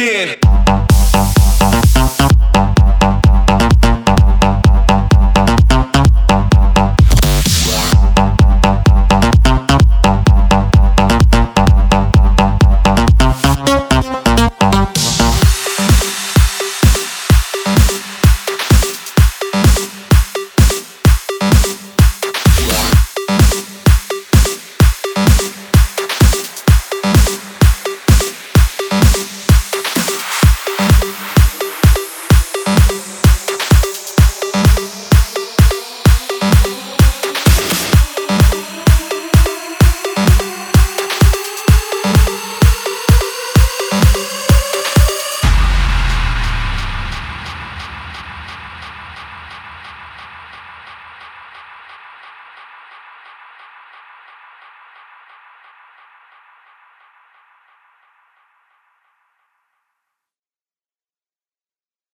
Again.